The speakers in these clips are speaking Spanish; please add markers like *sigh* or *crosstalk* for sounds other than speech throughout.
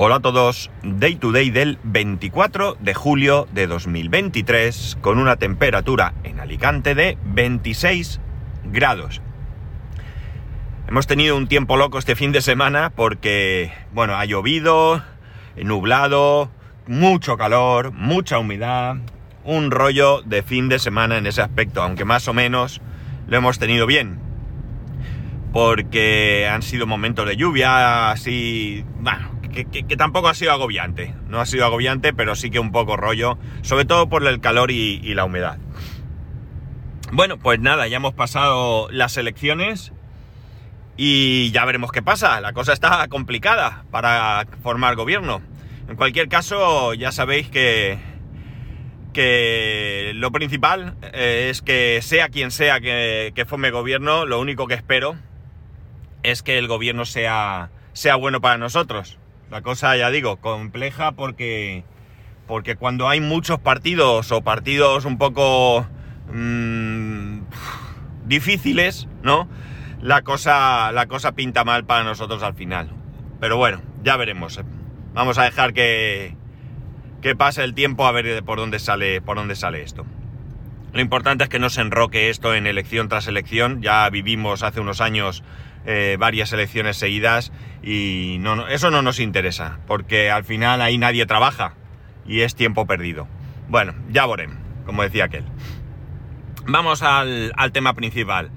Hola a todos, Day to Day del 24 de julio de 2023 con una temperatura en Alicante de 26 grados. Hemos tenido un tiempo loco este fin de semana porque, bueno, ha llovido, nublado, mucho calor, mucha humedad, un rollo de fin de semana en ese aspecto, aunque más o menos lo hemos tenido bien. Porque han sido momentos de lluvia, así, bueno, que, tampoco ha sido agobiante. No ha sido agobiante, pero sí que un poco rollo, sobre todo por el calor y, la humedad. Bueno, pues nada, ya hemos pasado las elecciones y ya veremos qué pasa. La cosa está complicada para formar gobierno. En cualquier caso, ya sabéis que, que lo principal eh, es que sea quien sea que, que, forme gobierno, lo único que espero es que el gobierno sea, sea bueno para nosotros. La cosa, ya digo, compleja porque, porque cuando hay muchos partidos o partidos un poco mmm, difíciles, ¿no? La cosa, la cosa pinta mal para nosotros al final. Pero bueno, ya veremos. Vamos a dejar que, que pase el tiempo a ver por dónde sale, por dónde sale esto. Lo importante es que no se enroque esto en elección tras elección. Ya vivimos hace unos años eh, varias elecciones seguidas y eso no nos interesa, porque al final ahí nadie trabaja y es tiempo perdido. Bueno, ya veremos, como decía aquel. Vamos al, tema principal.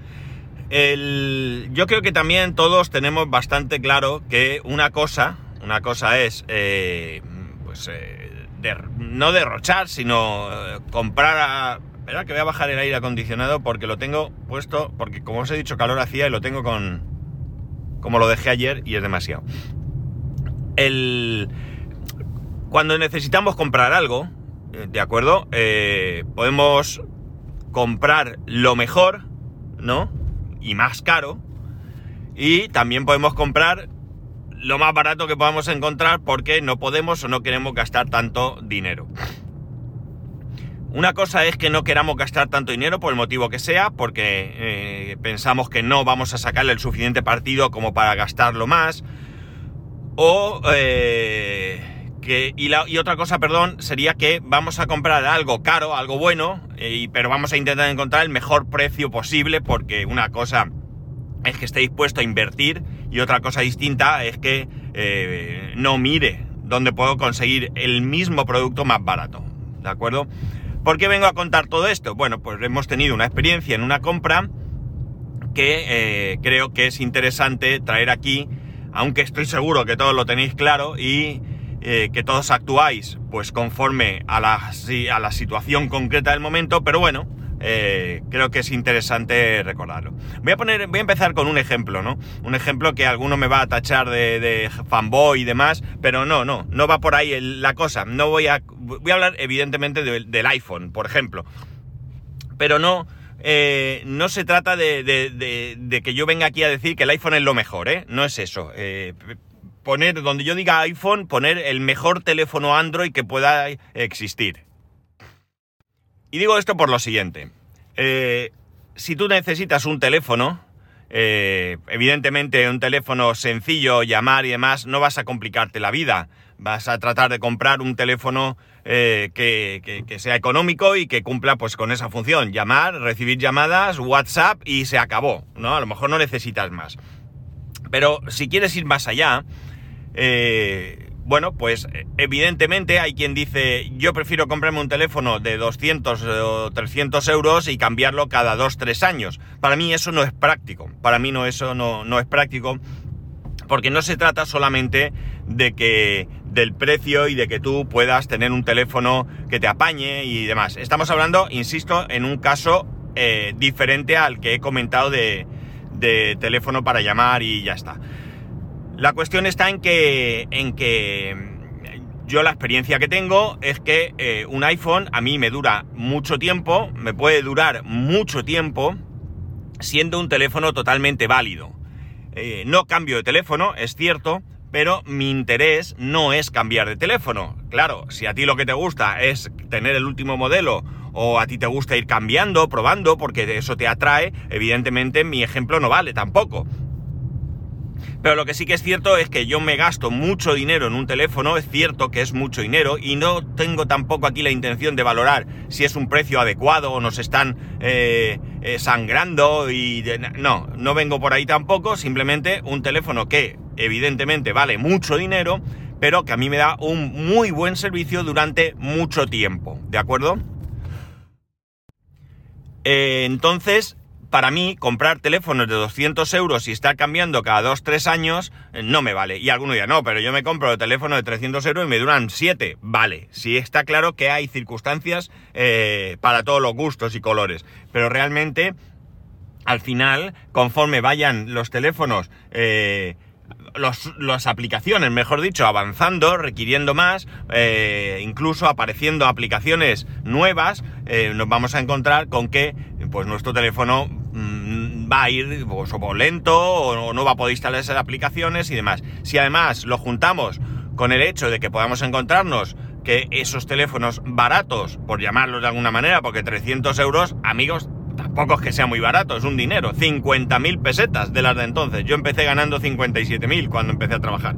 yo creo que también todos tenemos bastante claro que una cosa, una cosa es, eh, pues, eh, no derrochar, sino comprar a... Espera que voy a bajar el aire acondicionado porque lo tengo puesto, porque como os he dicho calor hacía y lo tengo con, como lo dejé ayer y es demasiado. El... Cuando necesitamos comprar algo, eh, ¿de acuerdo? Eh, podemos comprar lo mejor, ¿no? Y más caro. Y también podemos comprar lo más barato que podamos encontrar porque no podemos o no queremos gastar tanto dinero. Una cosa es que no queramos gastar tanto dinero por el motivo que sea, porque eh, pensamos que no vamos a sacarle el suficiente partido como para gastarlo más. O eh, que. Y, otra cosa, perdón, sería que vamos a comprar algo caro, algo bueno, y, pero vamos a intentar encontrar el mejor precio posible, porque una cosa es que esté dispuesto a invertir, y otra cosa distinta es que eh, no mire dónde puedo conseguir el mismo producto más barato. ¿De acuerdo? ¿Por qué vengo a contar todo esto? Bueno, pues hemos tenido una experiencia en una compra que eh, creo que es interesante traer aquí, aunque estoy seguro que todos lo tenéis claro y eh, que todos actuáis pues conforme a la, a la situación concreta del momento, pero bueno, eh, creo que es interesante recordarlo. Voy a poner, voy a empezar con un ejemplo, ¿no? Un ejemplo que alguno me va a tachar de, fanboy y demás, pero no, no, no va por ahí la cosa. No voy a, voy a hablar evidentemente del iPhone, por ejemplo, pero no, eh, no se trata de, que yo venga aquí a decir que el iPhone es lo mejor, ¿eh? No es eso. Eh, poner, donde yo diga iPhone, poner el mejor teléfono Android que pueda existir. Y digo esto por lo siguiente. Eh, si tú necesitas un teléfono, eh, evidentemente un teléfono sencillo, llamar y demás, no vas a complicarte la vida. Vas a tratar de comprar un teléfono eh, que, sea económico y que cumpla pues con esa función. Llamar, recibir llamadas, WhatsApp y se acabó. ¿no? A lo mejor no necesitas más. Pero si quieres ir más allá, bueno, pues evidentemente hay quien dice, yo prefiero comprarme un teléfono de 200 o 300 euros y cambiarlo cada 2-3 años. Para mí eso no es práctico. Para mí no, eso no, no es práctico porque no se trata solamente de que del precio y de que tú puedas tener un teléfono que te apañe y demás. Estamos hablando, insisto, en un caso eh, diferente al que he comentado de, de teléfono para llamar y ya está. La cuestión está en que, en que yo la experiencia que tengo es que eh, un iPhone a mí me dura mucho tiempo, me puede durar mucho tiempo, siendo un teléfono totalmente válido. Eh, no cambio de teléfono, es cierto, pero mi interés no es cambiar de teléfono. Claro, si a ti lo que te gusta es tener el último modelo o a ti te gusta ir cambiando, probando, porque eso te atrae, evidentemente mi ejemplo no vale tampoco. Pero lo que sí que es cierto es que yo me gasto mucho dinero en un teléfono, es cierto que es mucho dinero y no tengo tampoco aquí la intención de valorar si es un precio adecuado o nos están eh, eh, sangrando y... no, no vengo por ahí tampoco, simplemente un teléfono que evidentemente vale mucho dinero, pero que a mí me da un muy buen servicio durante mucho tiempo, ¿de acuerdo? Eh, entonces, para mí, comprar teléfonos de 200 euros y estar cambiando cada 2-3 años eh, no me vale. Y alguno dirá, no, pero yo me compro el teléfono de 300 euros y me duran 7. Vale, sí está claro que hay circunstancias eh, para todos los gustos y colores. Pero realmente, al final, conforme vayan los teléfonos... Eh, las aplicaciones, mejor dicho, avanzando, requiriendo más, incluso apareciendo aplicaciones nuevas, nos vamos a encontrar con que pues nuestro teléfono va a ir pues, lento o no va a poder instalar esas aplicaciones y demás. Si además lo juntamos con el hecho de que podamos encontrarnos que esos teléfonos baratos, por llamarlos de alguna manera, porque 300 euros, amigos, tampoco es que sea muy barato, es un dinero, 50.000 pesetas de las de entonces. Yo empecé ganando 57.000 cuando empecé a trabajar.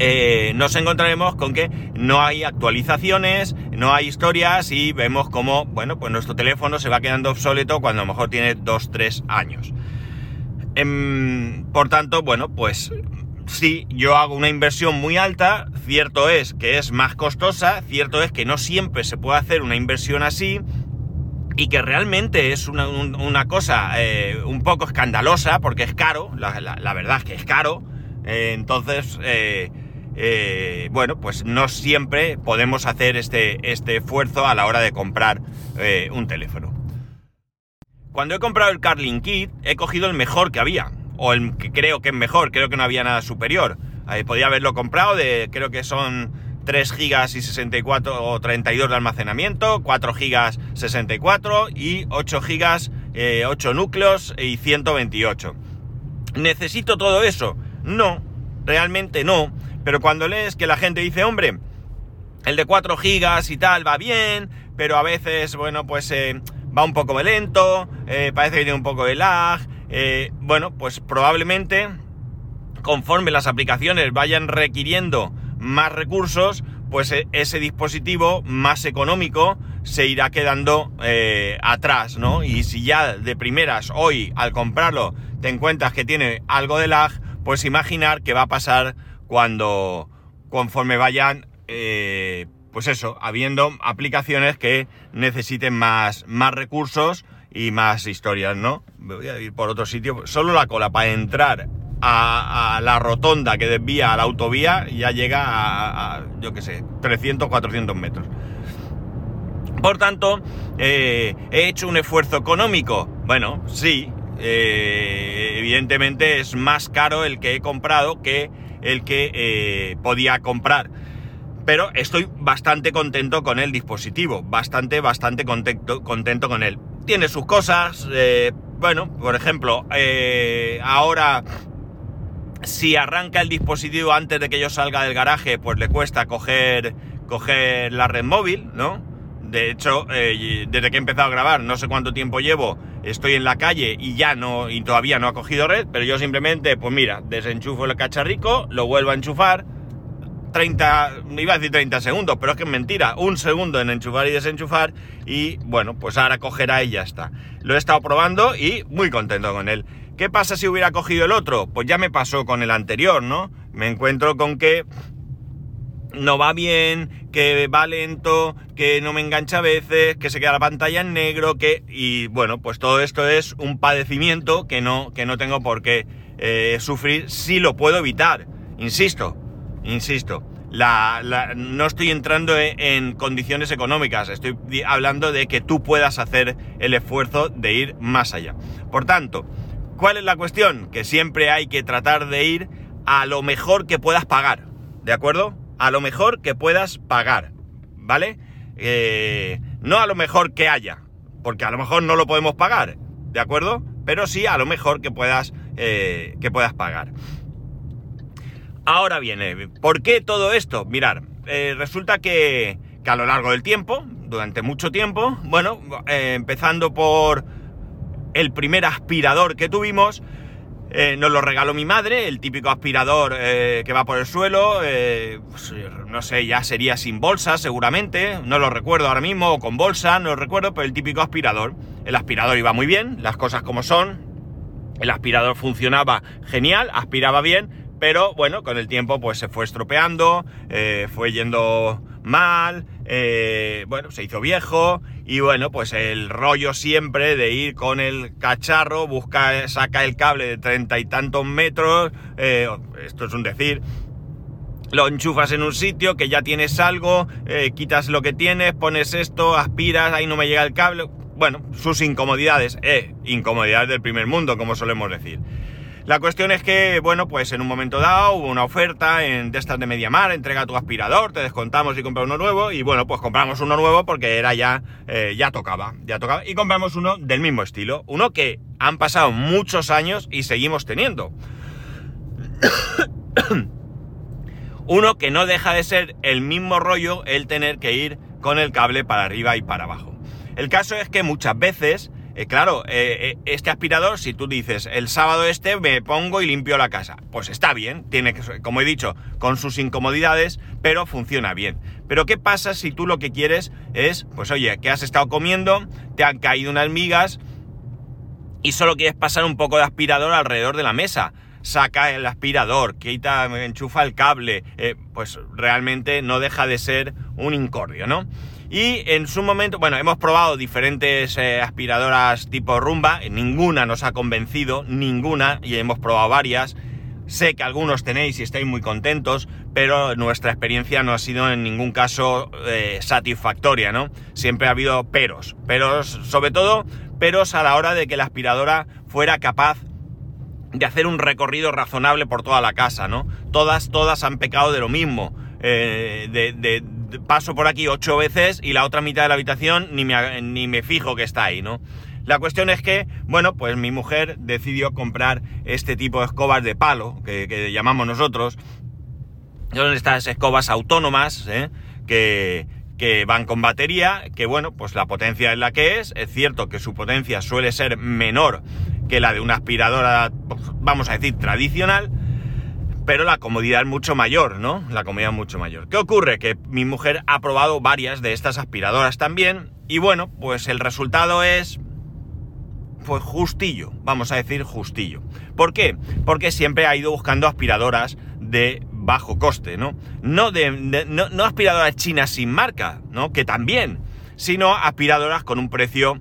Eh, nos encontraremos con que no hay actualizaciones, no hay historias y vemos como, bueno, pues nuestro teléfono se va quedando obsoleto cuando a lo mejor tiene 2-3 años. Em, por tanto, bueno, pues sí, yo hago una inversión muy alta, cierto es que es más costosa, cierto es que no siempre se puede hacer una inversión así y que realmente es una, cosa eh, un poco escandalosa porque es caro, la, verdad es que es caro, eh, entonces eh, bueno, pues no siempre podemos hacer este, este, esfuerzo a la hora de comprar eh, un teléfono. Cuando he comprado el Carling Kit, he cogido el mejor que había, o el que creo que es mejor, creo que no había nada superior. Eh, podía haberlo comprado de, creo que son 3 GB y 64 o 32 de almacenamiento, 4 GB 64 y 8 GB, 8 núcleos y 128. ¿Necesito todo eso? No, realmente no pero cuando lees que la gente dice, hombre, el de 4 gigas y tal va bien, pero a veces, bueno, pues eh, va un poco lento, eh, parece que tiene un poco de lag, eh, bueno, pues probablemente conforme las aplicaciones vayan requiriendo más recursos, pues ese dispositivo más económico se irá quedando atrás, ¿no? Y si ya de primeras hoy al comprarlo te encuentras que tiene algo de lag, pues imaginar que va a pasar cuando conforme vayan, eh, pues eso, habiendo aplicaciones que necesiten más, más recursos y más historias, ¿no? Voy a ir por otro sitio. Solo la cola para entrar a, la rotonda que desvía a la autovía ya llega a, yo qué sé, 300, 400 metros. Por tanto, eh, he hecho un esfuerzo económico. Bueno, sí, eh, evidentemente es más caro el que he comprado que el que eh, podía comprar. Pero estoy bastante contento con el dispositivo, bastante, bastante contento, contento con él. Tiene sus cosas, eh, bueno, por ejemplo, eh, ahora si arranca el dispositivo antes de que yo salga del garaje, pues le cuesta coger, coger la red móvil, ¿no? De hecho, desde que he empezado a grabar, no sé cuánto tiempo llevo, estoy en la calle y ya no, y todavía no ha cogido red, pero yo simplemente, pues mira, desenchufo el cacharrico, lo vuelvo a enchufar, 30, iba a decir 30 segundos, pero es que es mentira, un segundo en enchufar y desenchufar y bueno, pues ahora cogerá y ya está. Lo he estado probando y muy contento con él. ¿Qué pasa si hubiera cogido el otro? Pues ya me pasó con el anterior, ¿no? Me encuentro con que no va bien, que va lento, que no me engancha a veces, que se queda la pantalla en negro, que... Y bueno, pues todo esto es un padecimiento que no, que no tengo por qué eh, sufrir si lo puedo evitar. Insisto, insisto. La, no estoy entrando en, en, condiciones económicas, estoy hablando de que tú puedas hacer el esfuerzo de ir más allá. Por tanto, ¿cuál es la cuestión? Que siempre hay que tratar de ir a lo mejor que puedas pagar, ¿de acuerdo? A lo mejor que puedas pagar, ¿vale? Eh, no a lo mejor que haya, porque a lo mejor no lo podemos pagar, ¿de acuerdo? Pero sí a lo mejor que puedas, eh, que puedas pagar. Ahora viene, ¿por qué todo esto? Mirar, eh, resulta que, que, a lo largo del tiempo, durante mucho tiempo, bueno, empezando por el primer aspirador que tuvimos, Eh, nos lo regaló mi madre, el típico aspirador eh, que va por el suelo. Eh, pues, no sé, ya sería sin bolsa seguramente. No lo recuerdo ahora mismo, o con bolsa, no lo recuerdo, pero el típico aspirador. El aspirador iba muy bien, las cosas como son. El aspirador funcionaba genial, aspiraba bien, pero bueno, con el tiempo pues se fue estropeando, fue yendo mal, bueno, se hizo viejo y bueno, pues el rollo siempre de ir con el cacharro, busca, saca el cable de treinta y tantos metros, eh, esto es un decir, lo enchufas en un sitio que ya tienes algo, eh, quitas lo que tienes, pones esto, aspiras, ahí no me llega el cable. Bueno, sus incomodidades, eh, incomodidades del primer mundo, como solemos decir. La cuestión es que, bueno, pues en un momento dado hubo una oferta en, de de Mediamar, entrega tu aspirador, te descontamos y compra uno nuevo, y bueno, pues compramos uno nuevo porque era ya, eh, ya tocaba, ya tocaba, y compramos uno del mismo estilo, uno que han pasado muchos años y seguimos teniendo. *coughs* uno que no deja de ser el mismo rollo el tener que ir con el cable para arriba y para abajo. El caso es que muchas veces eh, claro, eh, eh, este aspirador, si tú dices, el sábado este me pongo y limpio la casa, pues está bien, tiene que, como he dicho, con sus incomodidades, pero funciona bien. Pero ¿qué pasa si tú lo que quieres es, pues oye, que has estado comiendo, te han caído unas migas y solo quieres pasar un poco de aspirador alrededor de la mesa? Saca el aspirador, quita, enchufa el cable, pues realmente no deja de ser un incordio, ¿no? Y en su momento, bueno, hemos probado diferentes eh, aspiradoras tipo rumba, ninguna nos ha convencido, ninguna, y hemos probado varias. Sé que algunos tenéis y estáis muy contentos, pero nuestra experiencia no ha sido en ningún caso eh, satisfactoria, ¿no? Siempre ha habido peros, peros, sobre todo peros a la hora de que la aspiradora fuera capaz de hacer un recorrido razonable por toda la casa, ¿no? Todas, todas han pecado de lo mismo, eh, de, paso por aquí ocho veces y la otra mitad de la habitación ni me, ni me fijo que está ahí, ¿no? La cuestión es que, bueno, pues mi mujer decidió comprar este tipo de escobas de palo, que, llamamos nosotros. Son estas escobas autónomas, ¿eh? que, que van con batería, que bueno, pues la potencia es la que es. Es cierto que su potencia suele ser menor que la de una aspiradora, pues, vamos a decir, tradicional pero la comodidad es mucho mayor, ¿no? La comodidad es mucho mayor. ¿Qué ocurre? Que mi mujer ha probado varias de estas aspiradoras también y bueno, pues el resultado es pues justillo, vamos a decir justillo. ¿Por qué? Porque siempre ha ido buscando aspiradoras de bajo coste, ¿no? No, de, no, aspiradoras chinas sin marca, ¿no? Que también, sino aspiradoras con un precio,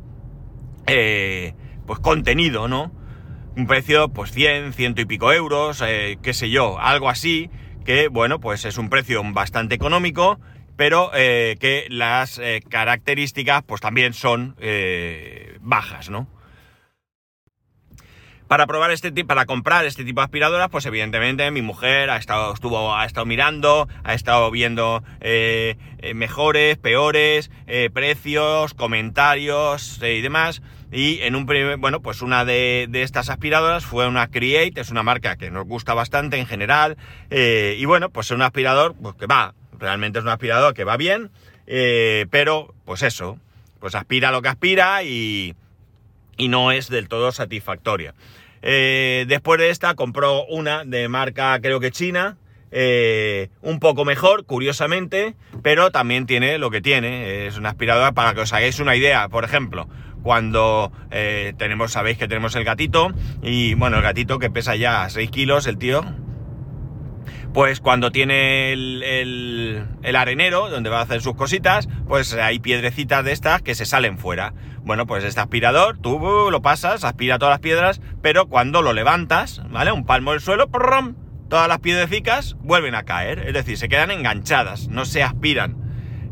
eh, pues contenido, ¿no? Un precio pues 100, ciento y pico euros, eh, qué sé yo, algo así, que bueno, pues es un precio bastante económico, pero eh, que las eh, características pues también son bajas, ¿no? Para probar este tipo, para comprar este tipo de aspiradoras, pues evidentemente mi mujer ha estado, estuvo, ha estado mirando, ha estado viendo mejores, peores, precios, comentarios y demás. Y en un primer, bueno, pues una de, estas aspiradoras fue una Create, es una marca que nos gusta bastante en general. Eh, y bueno, pues es un aspirador pues, que va, realmente es un aspirador que va bien, eh, pero pues eso, pues aspira lo que aspira y, y no es del todo satisfactoria. Eh, después de esta compró una de marca creo que china, un poco mejor, curiosamente, pero también tiene lo que tiene. Es una aspiradora para que os hagáis una idea. Por ejemplo, cuando eh, tenemos, sabéis que tenemos el gatito, y bueno, el gatito que pesa ya 6 kilos, el tío, pues cuando tiene el, el, arenero, donde va a hacer sus cositas, pues hay piedrecitas de estas que se salen fuera. Bueno, pues este aspirador, tú lo pasas, aspira todas las piedras, pero cuando lo levantas, ¿vale? Un palmo del suelo, todas las piedrecitas vuelven a caer, es decir, se quedan enganchadas, no se aspiran.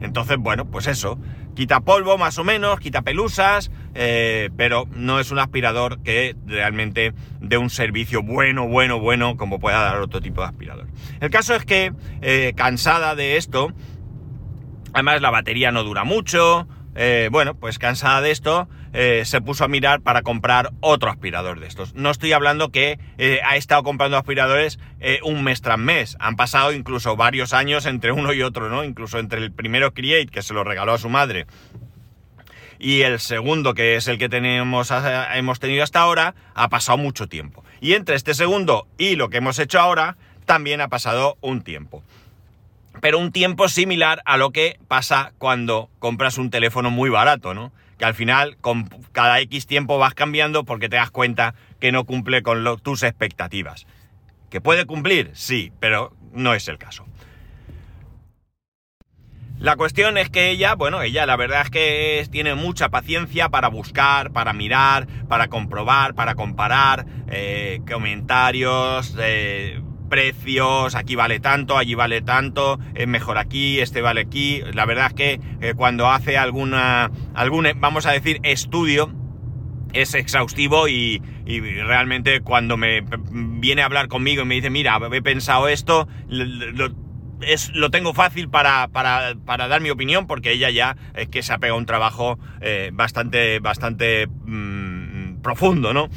Entonces, bueno, pues eso, quita polvo más o menos, quita pelusas, eh, pero no es un aspirador que realmente dé un servicio bueno, bueno, bueno, como pueda dar otro tipo de aspirador. El caso es que, eh, cansada de esto, además la batería no dura mucho, eh, bueno, pues cansada de esto, se puso a mirar para comprar otro aspirador de estos. No estoy hablando que ha estado comprando aspiradores un mes tras mes. Han pasado incluso varios años entre uno y otro, ¿no? Incluso entre el primero Create, que se lo regaló a su madre, y el segundo, que es el que tenemos, hemos tenido hasta ahora, ha pasado mucho tiempo. Y entre este segundo y lo que hemos hecho ahora, también ha pasado un tiempo. Pero un tiempo similar a lo que pasa cuando compras un teléfono muy barato, ¿no? Que al final, con cada X tiempo vas cambiando porque te das cuenta que no cumple con tus expectativas. ¿Que puede cumplir? Sí, pero no es el caso. La cuestión es que ella, bueno, ella la verdad es que tiene mucha paciencia para buscar, para mirar, para comprobar, para comparar eh, comentarios, eh, precios, aquí vale tanto, allí vale tanto, es mejor aquí, este vale aquí. La verdad es que eh, cuando hace alguna, algún, vamos a decir, estudio, es exhaustivo y, realmente cuando me viene a hablar conmigo y me dice, mira, he pensado esto, es, lo tengo fácil para, para, para, dar mi opinión porque ella ya es que se ha pegado un trabajo eh, bastante, bastante mm, profundo, ¿no?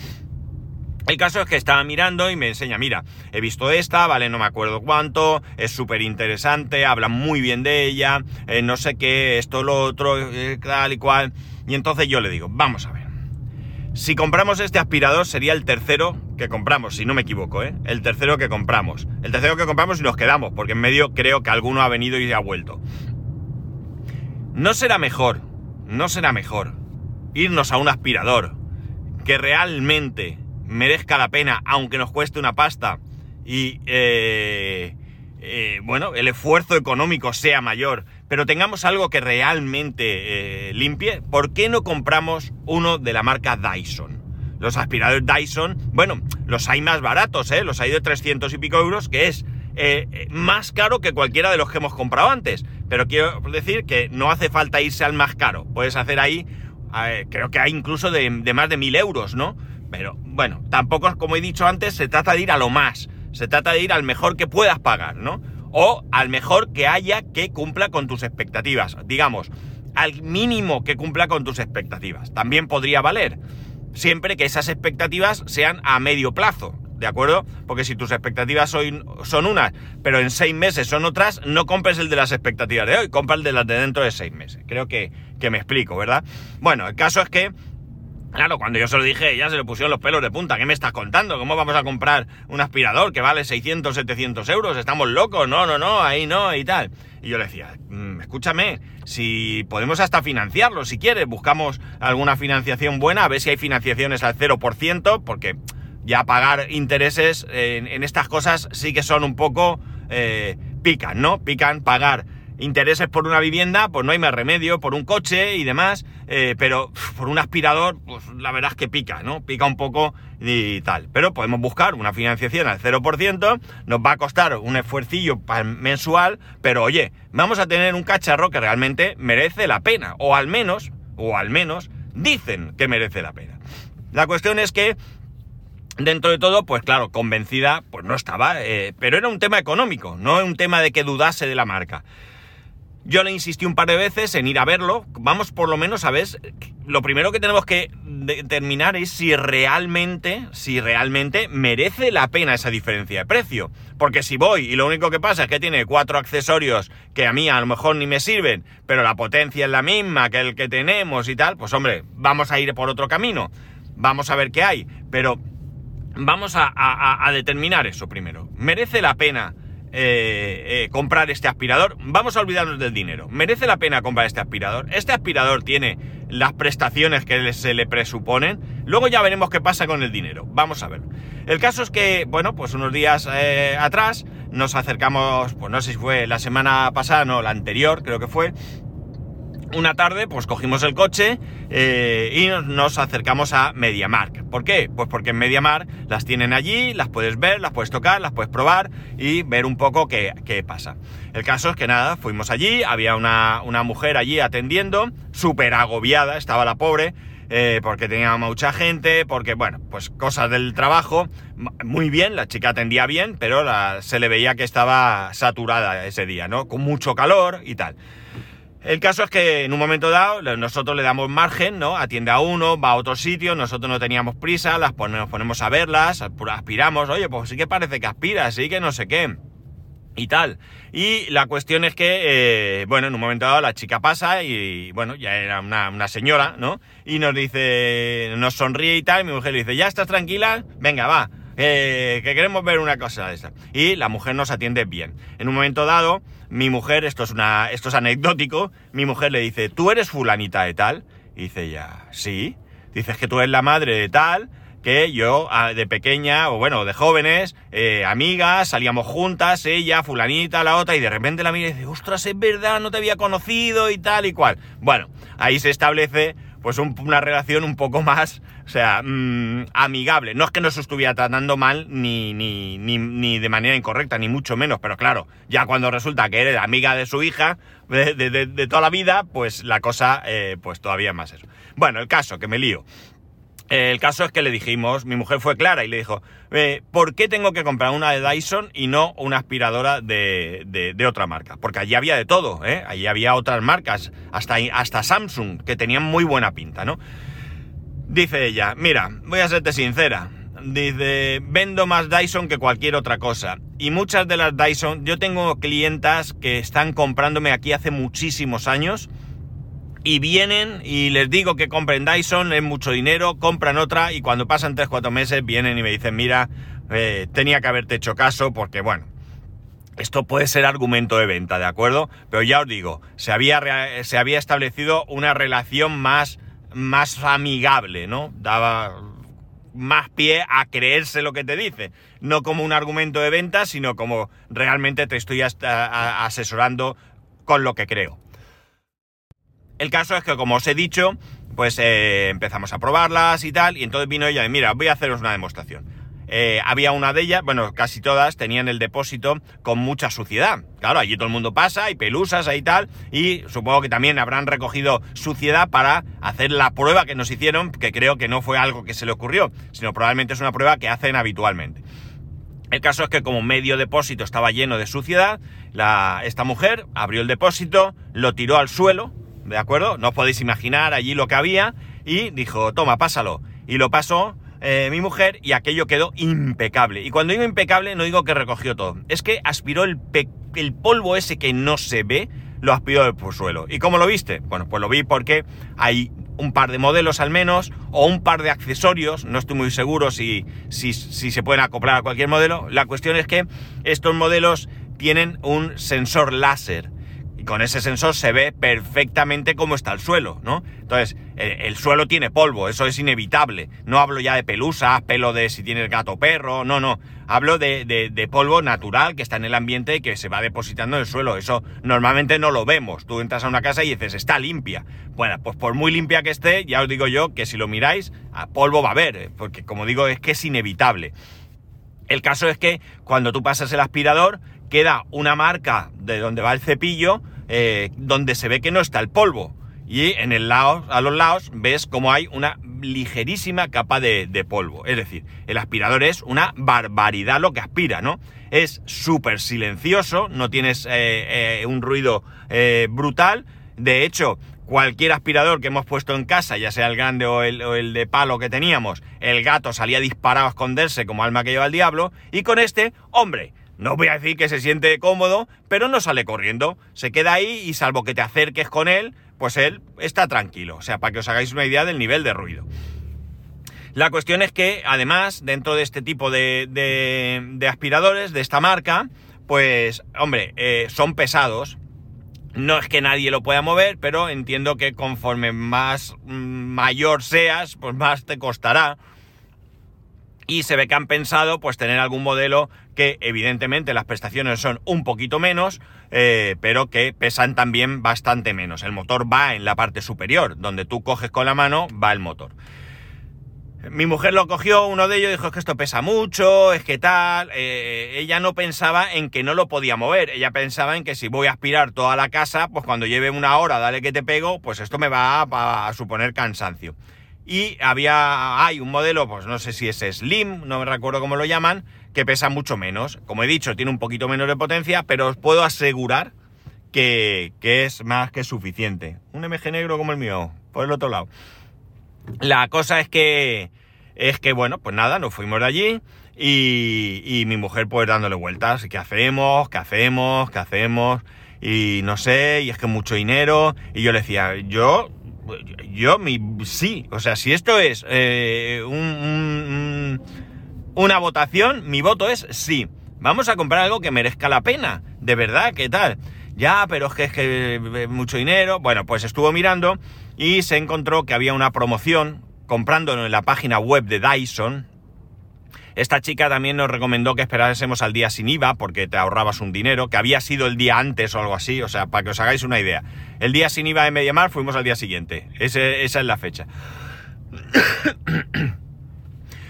El caso es que estaba mirando y me enseña, mira, he visto esta, vale, no me acuerdo cuánto, es súper interesante, habla muy bien de ella, eh, no sé qué, esto, lo otro, eh, tal y cual. Y entonces yo le digo, vamos a ver. Si compramos este aspirador sería el tercero que compramos, si no me equivoco, ¿eh? El tercero que compramos. El tercero que compramos y nos quedamos, porque en medio creo que alguno ha venido y ha vuelto. No será mejor, no será mejor irnos a un aspirador que realmente merezca la pena, aunque nos cueste una pasta, y eh, eh, bueno, el esfuerzo económico sea mayor, pero tengamos algo que realmente eh, limpie, ¿por qué no compramos uno de la marca Dyson? Los aspiradores Dyson, bueno, los hay más baratos, los hay de 300 y pico euros, que es más caro que cualquiera de los que hemos comprado antes. Pero quiero decir que no hace falta irse al más caro. Puedes hacer ahí, creo que hay incluso de, de más de 1000 euros, ¿no? Pero bueno, tampoco, como he dicho antes, se trata de ir a lo más. Se trata de ir al mejor que puedas pagar, ¿no? o al mejor que haya que cumpla con tus expectativas. Digamos, al mínimo que cumpla con tus expectativas. También podría valer, siempre que esas expectativas sean a medio plazo. ¿De acuerdo? Porque si tus expectativas son, son unas, pero en seis meses son otras, no compres el de las expectativas de hoy, compra el de las de dentro de seis meses. Creo que, que me explico, ¿verdad? Bueno, el caso es que Claro, cuando yo se lo dije, ya se le pusieron los pelos de punta. ¿Qué me estás contando? ¿Cómo vamos a comprar un aspirador que vale 600, 700 euros? Estamos locos. No, no, no, ahí no, y tal. Y yo le decía, mm, escúchame, si podemos hasta financiarlo, si quieres, buscamos alguna financiación buena, a ver si hay financiaciones al 0%, porque ya pagar intereses en, estas cosas sí que son un poco... Eh, pican, ¿no? Pican pagar intereses por una vivienda, pues no hay más remedio, por un coche y demás, eh, pero por un aspirador, pues la verdad es que pica, ¿no? Pica un poco y tal. Pero podemos buscar una financiación al 0%, nos va a costar un esfuercillo mensual, pero oye, vamos a tener un cacharro que realmente merece la pena, o al menos, o al menos, dicen que merece la pena. La cuestión es que Dentro de todo, pues claro, convencida, pues no estaba, eh, pero era un tema económico, no un tema de que dudase de la marca. Yo le insistí un par de veces en ir a verlo. Vamos por lo menos a ver. Lo primero que tenemos que determinar es si realmente, si realmente merece la pena esa diferencia de precio. Porque si voy y lo único que pasa es que tiene cuatro accesorios que a mí a lo mejor ni me sirven, pero la potencia es la misma que el que tenemos y tal, pues hombre, vamos a ir por otro camino. Vamos a ver qué hay. Pero vamos a, a determinar eso primero. ¿Merece la pena? Eh, eh, comprar este aspirador, vamos a olvidarnos del dinero. ¿Merece la pena comprar este aspirador? Este aspirador tiene las prestaciones que se le presuponen. Luego ya veremos qué pasa con el dinero. Vamos a ver. El caso es que, bueno, pues unos días eh, atrás nos acercamos, pues no sé si fue la semana pasada, no, la anterior, creo que fue, una tarde, pues cogimos el coche eh, y nos, acercamos a MediaMark. ¿Por qué? Pues porque en MediaMark las tienen allí, las puedes ver, las puedes tocar, las puedes probar y ver un poco qué, pasa. El caso es que nada, fuimos allí, había una, mujer allí atendiendo, súper agobiada, estaba la pobre, eh, porque tenía mucha gente, porque, bueno, pues cosas del trabajo. Muy bien, la chica atendía bien, pero se le veía que estaba saturada ese día, ¿no? Con mucho calor y tal. El caso es que en un momento dado nosotros le damos margen, ¿no? Atiende a uno, va a otro sitio, nosotros no teníamos prisa, las ponemos, ponemos a verlas, aspiramos, oye, pues sí que parece que aspira, sí que no sé qué. Y tal. Y la cuestión es que, eh, bueno, en un momento dado la chica pasa y, bueno, ya era una, señora, ¿no? Y nos dice, nos sonríe y tal, y mi mujer le dice, ¿ya estás tranquila? Venga, va, que queremos ver una cosa de esa. Y la mujer nos atiende bien. En un momento dado, mi mujer, esto es, una, esto es anecdótico, mi mujer le dice, ¿tú eres fulanita de tal? Y dice ella, sí. Dices que tú eres la madre de tal, que yo de pequeña, o bueno, de jóvenes, eh, amigas, salíamos juntas, ella, fulanita, la otra, y de repente la mira y dice, ostras, es verdad, no te había conocido y tal y cual. Bueno, ahí se establece pues una relación un poco más, o sea, mm, amigable. No es que nos estuviera tratando mal ni, ni, ni, de manera incorrecta, ni mucho menos, pero claro, ya cuando resulta que eres amiga de su hija de, toda la vida, pues la cosa, eh, pues todavía más eso. Bueno, el caso, que me lío. El caso es que le dijimos, mi mujer fue clara y le dijo, eh, ¿por qué tengo que comprar una de Dyson y no una aspiradora de, de, otra marca? Porque allí había de todo, ¿eh? Allí había otras marcas, hasta, hasta Samsung, que tenían muy buena pinta, ¿no? Dice ella, mira, voy a serte sincera, dice, vendo más Dyson que cualquier otra cosa. Y muchas de las Dyson, yo tengo clientas que están comprándome aquí hace muchísimos años, y vienen y les digo que compren Dyson, es mucho dinero, compran otra y cuando pasan 3-4 meses vienen y me dicen, mira, eh, tenía que haberte hecho caso porque bueno, esto puede ser argumento de venta, ¿de acuerdo? Pero ya os digo, se había, se había establecido una relación más, más amigable, ¿no? Daba más pie a creerse lo que te dice. No como un argumento de venta, sino como realmente te estoy asesorando con lo que creo. El caso es que, como os he dicho, pues eh, empezamos a probarlas y tal, y entonces vino ella y mira, voy a haceros una demostración. Eh, había una de ellas, bueno, casi todas tenían el depósito con mucha suciedad. Claro, allí todo el mundo pasa, hay pelusas, y tal, y supongo que también habrán recogido suciedad para hacer la prueba que nos hicieron, que creo que no fue algo que se le ocurrió, sino probablemente es una prueba que hacen habitualmente. El caso es que como medio depósito estaba lleno de suciedad, esta mujer abrió el depósito, lo tiró al suelo, ¿de acuerdo? No os podéis imaginar allí lo que había y dijo, toma, pásalo. Y lo pasó eh, mi mujer y aquello quedó impecable. Y cuando digo impecable no digo que recogió todo, es que aspiró el, polvo ese que no se ve, lo aspiró del suelo. ¿Y cómo lo viste? Bueno, pues lo vi porque hay un par de modelos al menos, o un par de accesorios, no estoy muy seguro si se pueden acoplar a cualquier modelo. La cuestión es que estos modelos tienen un sensor láser con ese sensor se ve perfectamente cómo está el suelo, ¿no? Entonces, el, suelo tiene polvo, eso es inevitable. No hablo ya de pelusas, pelo de si tienes gato o perro, no, no. Hablo de, de, polvo natural que está en el ambiente y que se va depositando en el suelo. Eso normalmente no lo vemos. Tú entras a una casa y dices, está limpia. Bueno, pues por muy limpia que esté, ya os digo yo que si lo miráis, polvo va a haber, ¿eh? porque como digo, es que es inevitable. El caso es que cuando tú pasas el aspirador, queda una marca de donde va el cepillo, eh, donde se ve que no está el polvo. Y en el lado, a los lados ves como hay una ligerísima capa de, polvo. Es decir, el aspirador es una barbaridad lo que aspira, ¿no? Es súper silencioso, no tienes eh, eh, un ruido brutal. De hecho, cualquier aspirador que hemos puesto en casa, ya sea el grande o el, o el, de palo que teníamos, el gato salía disparado a esconderse como alma que lleva el diablo. Y con este, hombre, no voy a decir que se siente cómodo, pero no sale corriendo. Se queda ahí y salvo que te acerques con él, pues él está tranquilo. O sea, para que os hagáis una idea del nivel de ruido. La cuestión es que, además, dentro de este tipo de, de, aspiradores, de esta marca, pues, hombre, eh, son pesados. No es que nadie lo pueda mover, pero entiendo que conforme más mm, mayor seas, pues más te costará y se ve que han pensado pues tener algún modelo que evidentemente las prestaciones son un poquito menos, eh, pero que pesan también bastante menos. El motor va en la parte superior, donde tú coges con la mano, va el motor. Mi mujer lo cogió, uno de ellos dijo que esto pesa mucho, es que tal. Eh, ella no pensaba en que no lo podía mover, ella pensaba en que si voy a aspirar toda la casa, pues cuando lleve una hora, dale que te pego, pues esto me va a suponer cansancio. Y había, hay un modelo, pues no sé si es Slim, no me recuerdo cómo lo llaman, que pesa mucho menos. Como he dicho, tiene un poquito menos de potencia, pero os puedo asegurar que, es más que suficiente. Un MG negro como el mío, por el otro lado. La cosa es que, es que bueno, pues nada, nos fuimos de allí y, y mi mujer pues dándole vueltas. ¿Qué hacemos? ¿Qué hacemos? ¿Qué hacemos? Y no sé, y es que mucho dinero. Y yo le decía, yo yo mi, sí, o sea, si esto es eh, un, una votación, mi voto es sí. Vamos a comprar algo que merezca la pena. De verdad, ¿qué tal? Ya, pero es que es que eh, mucho dinero. Bueno, pues estuvo mirando y se encontró que había una promoción comprándolo en la página web de Dyson. Esta chica también nos recomendó que esperásemos al día sin IVA porque te ahorrabas un dinero, que había sido el día antes o algo así, o sea, para que os hagáis una idea. El día sin IVA de Mediamar fuimos al día siguiente. esa es la fecha. *coughs*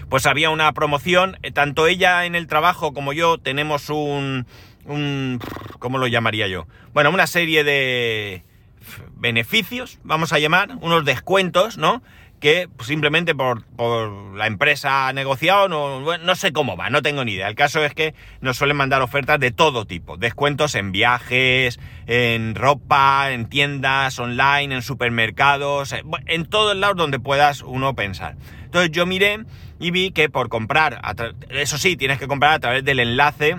pues había una promoción, eh, tanto ella en el trabajo como yo tenemos un, un ¿cómo lo llamaría yo? Bueno, una serie de beneficios, vamos a llamar, unos descuentos, ¿no? Que simplemente por, la empresa ha negociado, no, sé cómo va, no tengo ni idea. El caso es que nos suelen mandar ofertas de todo tipo, descuentos en viajes, en ropa, en tiendas online, en supermercados, en todos lados donde puedas uno pensar. Entonces yo miré y vi que por comprar, eso sí, tienes que comprar a través del enlace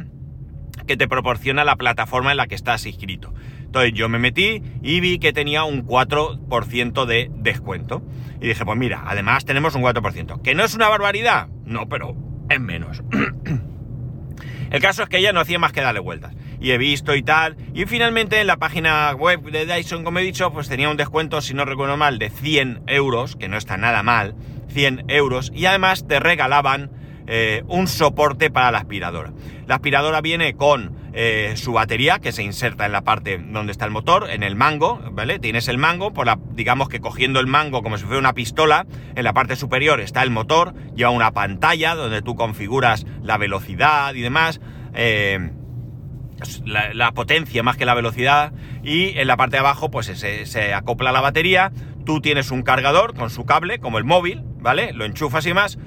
que te proporciona la plataforma en la que estás inscrito. Entonces yo me metí y vi que tenía un 4% de descuento. Y dije, pues mira, además tenemos un 4%. ¿Que no es una barbaridad? No, pero es menos. *clears throat* El caso es que ella no hacía más que darle vueltas. Y he visto y tal. Y finalmente en la página web de Dyson, como he dicho, pues tenía un descuento, si no recuerdo mal, de 100 euros, que no está nada mal. 100 euros. Y además te regalaban eh, un soporte para la aspiradora. La aspiradora viene con eh, su batería que se inserta en la parte donde está el motor, en el mango, ¿vale? Tienes el mango, por la, digamos que cogiendo el mango como si fuera una pistola, en la parte superior está el motor, lleva una pantalla donde tú configuras la velocidad y demás. Eh, la, potencia más que la velocidad y en la parte de abajo pues se, acopla la batería, tú tienes un cargador con su cable como el móvil, ¿vale? Lo enchufas y más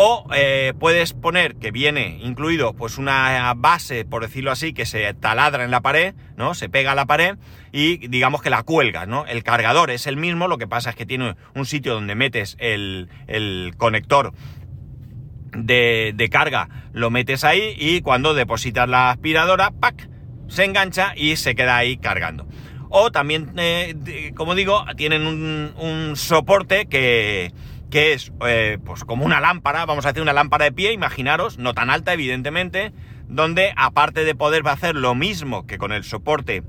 o eh, puedes poner que viene incluido pues una base, por decirlo así, que se taladra en la pared, ¿no? Se pega a la pared y digamos que la cuelgas, ¿no? El cargador es el mismo, lo que pasa es que tiene un sitio donde metes el, conector de, de, carga, lo metes ahí y cuando depositas la aspiradora, ¡pac! Se engancha y se queda ahí cargando. O también, eh, como digo, tienen un soporte que que es eh, pues como una lámpara, vamos a hacer una lámpara de pie, imaginaros, no tan alta evidentemente, donde aparte de poder hacer lo mismo que con el soporte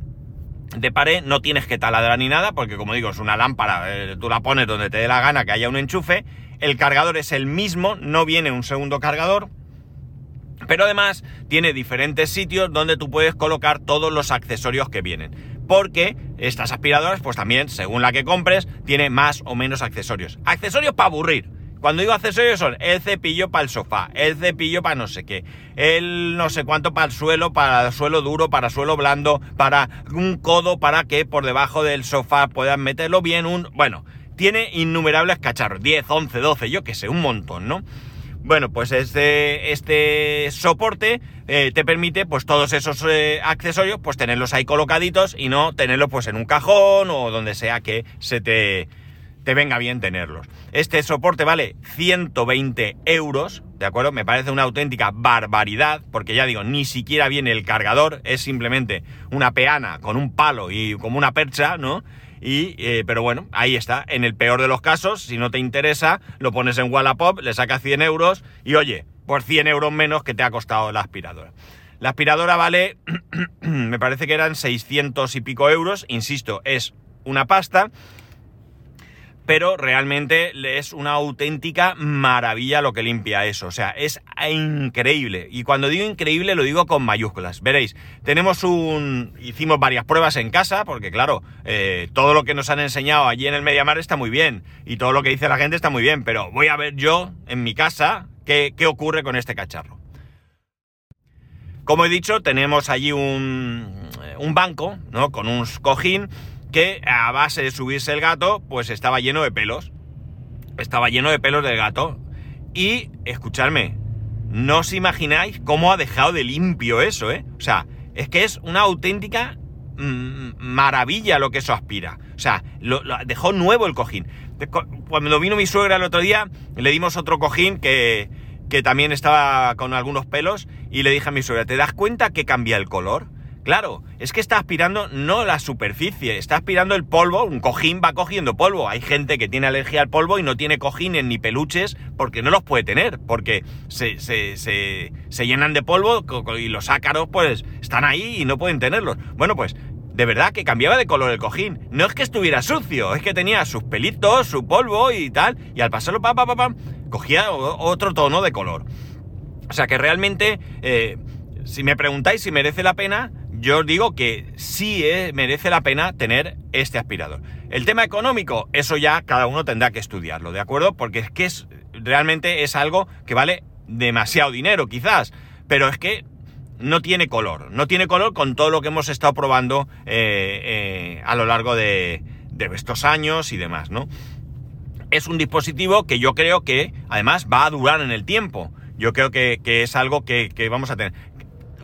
de pared, no tienes que taladrar ni nada, porque como digo, es una lámpara, eh, tú la pones donde te dé la gana que haya un enchufe, el cargador es el mismo, no viene un segundo cargador, pero además tiene diferentes sitios donde tú puedes colocar todos los accesorios que vienen porque estas aspiradoras, pues también, según la que compres, tiene más o menos accesorios. Accesorios para aburrir. Cuando digo accesorios son el cepillo para el sofá, el cepillo para no sé qué, el no sé cuánto para el suelo, para suelo duro, para suelo blando, para un codo para que por debajo del sofá puedan meterlo bien, un... Bueno, tiene innumerables cacharros, 10, 11, 12, yo qué sé, un montón, ¿no? Bueno, pues este, este soporte eh, te permite pues todos esos eh, accesorios pues tenerlos ahí colocaditos y no tenerlos pues en un cajón o donde sea que se te, te venga bien tenerlos. Este soporte vale 120 euros, ¿de acuerdo? Me parece una auténtica barbaridad porque ya digo, ni siquiera viene el cargador, es simplemente una peana con un palo y como una percha, ¿no? Y, eh, pero bueno, ahí está. En el peor de los casos, si no te interesa, lo pones en Wallapop, le sacas 100 euros y oye, por 100 euros menos que te ha costado la aspiradora. La aspiradora vale, *clears throat* me parece que eran 600 y pico euros, insisto, es una pasta pero realmente es una auténtica maravilla lo que limpia eso. O sea, es increíble. Y cuando digo increíble lo digo con mayúsculas. Veréis, tenemos un... Hicimos varias pruebas en casa, porque claro, eh, todo lo que nos han enseñado allí en el Mediamar está muy bien. Y todo lo que dice la gente está muy bien. Pero voy a ver yo, en mi casa, qué, qué ocurre con este cacharro. Como he dicho, tenemos allí un, un banco, ¿no? Con un cojín que a base de subirse el gato, pues estaba lleno de pelos. Estaba lleno de pelos del gato. Y, escuchadme, no os imagináis cómo ha dejado de limpio eso, ¿eh? O sea, es que es una auténtica mm, maravilla lo que eso aspira. O sea, dejó nuevo el cojín. Cuando vino mi suegra el otro día, le dimos otro cojín que, que también estaba con algunos pelos y le dije a mi suegra, ¿te das cuenta que cambia el color? Claro, es que está aspirando no la superficie, está aspirando el polvo, un cojín va cogiendo polvo. Hay gente que tiene alergia al polvo y no tiene cojines ni peluches porque no los puede tener, porque se, se, se, se llenan de polvo y los ácaros pues están ahí y no pueden tenerlos. Bueno, pues de verdad que cambiaba de color el cojín. No es que estuviera sucio, es que tenía sus pelitos, su polvo y tal, y al pasarlo, pa, pa, pa, pa cogía otro tono de color. O sea que realmente, eh, si me preguntáis si merece la pena, yo os digo que sí eh, merece la pena tener este aspirador. El tema económico, eso ya cada uno tendrá que estudiarlo, ¿de acuerdo? Porque es que es, realmente es algo que vale demasiado dinero, quizás, pero es que no tiene color, no tiene color con todo lo que hemos estado probando eh, eh, a lo largo de, estos años y demás, ¿no? Es un dispositivo que yo creo que además va a durar en el tiempo. Yo creo que, es algo que vamos a tener.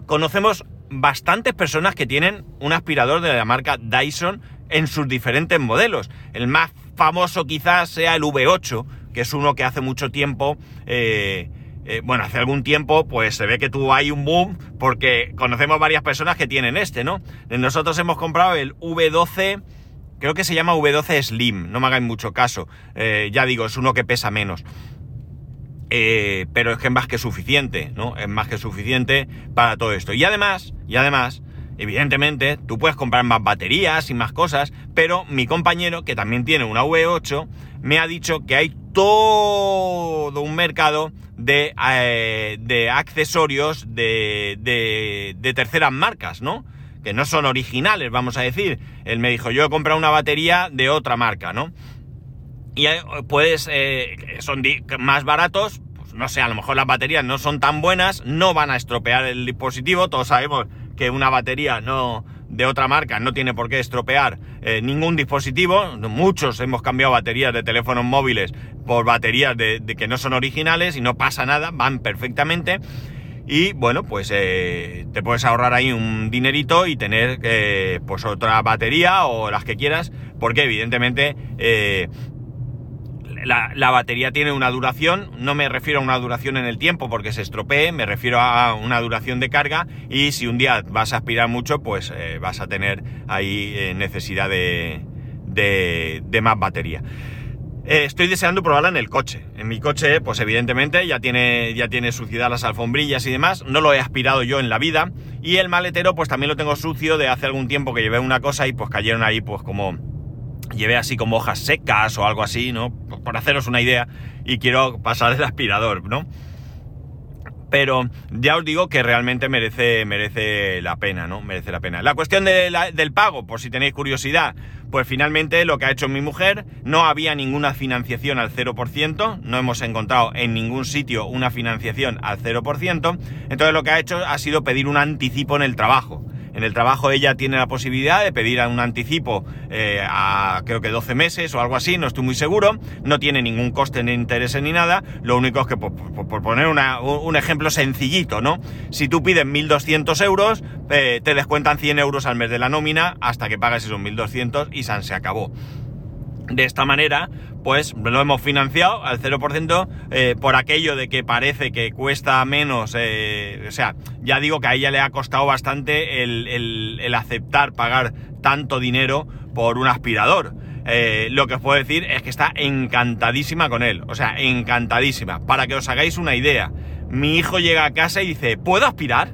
Conocemos bastantes personas que tienen un aspirador de la marca Dyson en sus diferentes modelos. El más famoso quizás sea el V8, que es uno que hace mucho tiempo, eh, eh, bueno, hace algún tiempo, pues se ve que tuvo ahí un boom, porque conocemos varias personas que tienen este, ¿no? Nosotros hemos comprado el V12, creo que se llama V12 Slim, no me hagáis mucho caso, eh, ya digo, es uno que pesa menos. Eh, pero es que es más que suficiente, ¿no? Es más que suficiente para todo esto. Y además, y además, evidentemente, tú puedes comprar más baterías y más cosas, pero mi compañero, que también tiene una V8, me ha dicho que hay todo un mercado de, eh, de accesorios de, de, de terceras marcas, ¿no? Que no son originales, vamos a decir. Él me dijo, yo he comprado una batería de otra marca, ¿no? y puedes, eh, son más baratos, no sé, a lo mejor las baterías no son tan buenas, no van a estropear el dispositivo, todos sabemos que una batería no de otra marca no tiene por qué estropear eh, ningún dispositivo, muchos hemos cambiado baterías de teléfonos móviles por baterías de, que no son originales y no pasa nada, van perfectamente. Y bueno, pues eh, te puedes ahorrar ahí un dinerito y tener pues otra batería o las que quieras, porque evidentemente la, batería tiene una duración, no me refiero a una duración en el tiempo porque se estropee, me refiero a una duración de carga y si un día vas a aspirar mucho, pues eh, vas a tener ahí eh, necesidad de, de, más batería. Eh, estoy deseando probarla en el coche. En mi coche, pues evidentemente ya tiene, ya tiene suciedad las alfombrillas y demás. No lo he aspirado yo en la vida. Y el maletero, pues también lo tengo sucio de hace algún tiempo que llevé una cosa y pues cayeron ahí, pues como llevé así como hojas secas o algo así, ¿no? Por haceros una idea, y quiero pasar el aspirador, ¿no? Pero ya os digo que realmente merece, merece la pena, ¿no? Merece la pena. La cuestión del pago, por si tenéis curiosidad, pues finalmente lo que ha hecho mi mujer, no había ninguna financiación al 0%, no hemos encontrado en ningún sitio una financiación al 0%, entonces lo que ha hecho ha sido pedir un anticipo en el trabajo. En el trabajo ella tiene la posibilidad de pedir un anticipo eh, a creo que 12 meses o algo así, no estoy muy seguro. No tiene ningún coste ni interés ni nada. Lo único es que, por, poner un ejemplo sencillito, ¿no? Si tú pides 1.200 euros, eh, te descuentan 100 euros al mes de la nómina hasta que pagues esos 1.200 y se acabó. De esta manera, pues lo hemos financiado al 0% eh, por aquello de que parece que cuesta menos, eh, o sea, ya digo que a ella le ha costado bastante el, aceptar pagar tanto dinero por un aspirador. Eh, lo que os puedo decir es que está encantadísima con él, o sea, encantadísima. Para que os hagáis una idea, mi hijo llega a casa y dice, ¿puedo aspirar?